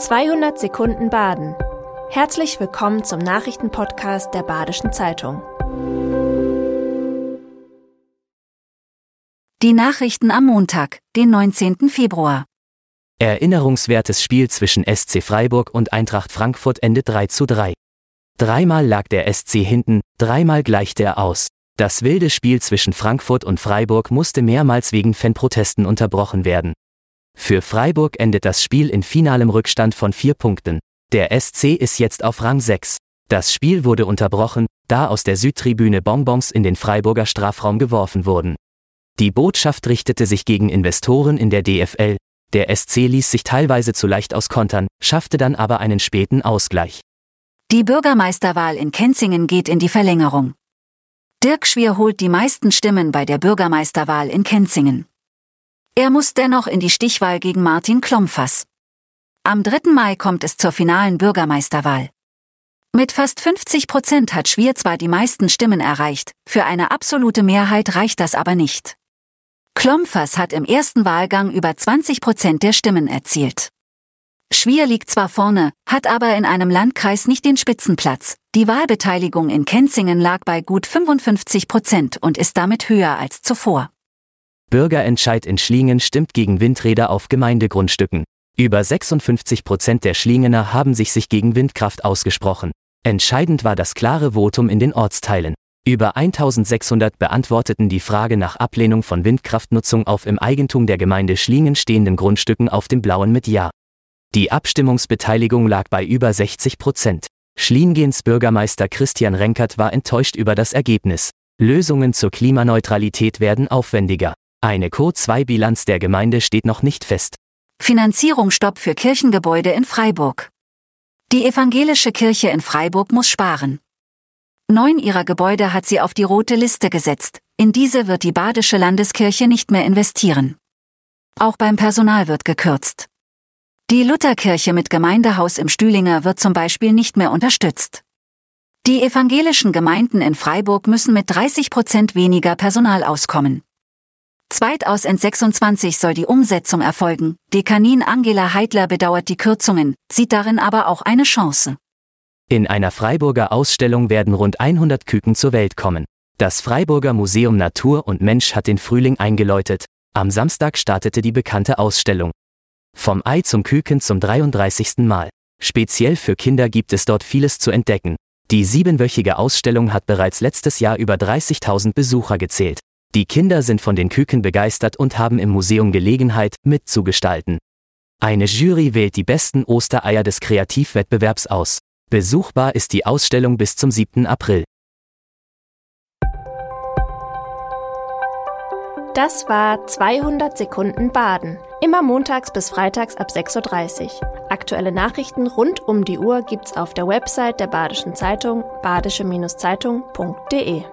200 Sekunden Baden. Herzlich willkommen zum Nachrichtenpodcast der Badischen Zeitung. Die Nachrichten am Montag, den 19. Februar. Erinnerungswertes Spiel zwischen SC Freiburg und Eintracht Frankfurt endet 3 zu 3. Dreimal lag der SC hinten, dreimal gleichte er aus. Das wilde Spiel zwischen Frankfurt und Freiburg musste mehrmals wegen Fanprotesten unterbrochen werden. Für Freiburg endet das Spiel in finalem Rückstand von vier Punkten. Der SC ist jetzt auf Rang 6. Das Spiel wurde unterbrochen, da aus der Südtribüne Bonbons in den Freiburger Strafraum geworfen wurden. Die Botschaft richtete sich gegen Investoren in der DFL. Der SC ließ sich teilweise zu leicht auskontern, schaffte dann aber einen späten Ausgleich. Die Bürgermeisterwahl in Kenzingen geht in die Verlängerung. Dirk Schwier holt die meisten Stimmen bei der Bürgermeisterwahl in Kenzingen. Er muss dennoch in die Stichwahl gegen Martin Klompfers. Am 3. Mai kommt es zur finalen Bürgermeisterwahl. Mit fast 50 Prozent hat Schwier zwar die meisten Stimmen erreicht, für eine absolute Mehrheit reicht das aber nicht. Klompfers hat im ersten Wahlgang über 20 Prozent der Stimmen erzielt. Schwier liegt zwar vorne, hat aber in einem Landkreis nicht den Spitzenplatz. Die Wahlbeteiligung in Kenzingen lag bei gut 55 Prozent und ist damit höher als zuvor. Bürgerentscheid in Schlingen stimmt gegen Windräder auf Gemeindegrundstücken. Über 56 Prozent der Schlingener haben sich sich gegen Windkraft ausgesprochen. Entscheidend war das klare Votum in den Ortsteilen. Über 1600 beantworteten die Frage nach Ablehnung von Windkraftnutzung auf im Eigentum der Gemeinde Schlingen stehenden Grundstücken auf dem Blauen mit Ja. Die Abstimmungsbeteiligung lag bei über 60 Prozent. Schlingens Bürgermeister Christian Renkert war enttäuscht über das Ergebnis. Lösungen zur Klimaneutralität werden aufwendiger. Eine Co2-Bilanz der Gemeinde steht noch nicht fest. Finanzierungsstopp für Kirchengebäude in Freiburg. Die evangelische Kirche in Freiburg muss sparen. Neun ihrer Gebäude hat sie auf die rote Liste gesetzt. In diese wird die Badische Landeskirche nicht mehr investieren. Auch beim Personal wird gekürzt. Die Lutherkirche mit Gemeindehaus im Stühlinger wird zum Beispiel nicht mehr unterstützt. Die evangelischen Gemeinden in Freiburg müssen mit 30 Prozent weniger Personal auskommen. Zweitaus in 26 soll die Umsetzung erfolgen. Dekanin Angela Heidler bedauert die Kürzungen, sieht darin aber auch eine Chance. In einer Freiburger Ausstellung werden rund 100 Küken zur Welt kommen. Das Freiburger Museum Natur und Mensch hat den Frühling eingeläutet. Am Samstag startete die bekannte Ausstellung. Vom Ei zum Küken zum 33. Mal. Speziell für Kinder gibt es dort vieles zu entdecken. Die siebenwöchige Ausstellung hat bereits letztes Jahr über 30.000 Besucher gezählt. Die Kinder sind von den Küken begeistert und haben im Museum Gelegenheit, mitzugestalten. Eine Jury wählt die besten Ostereier des Kreativwettbewerbs aus. Besuchbar ist die Ausstellung bis zum 7. April. Das war 200 Sekunden Baden. Immer montags bis freitags ab 6.30 Uhr. Aktuelle Nachrichten rund um die Uhr gibt's auf der Website der Badischen Zeitung badische-zeitung.de.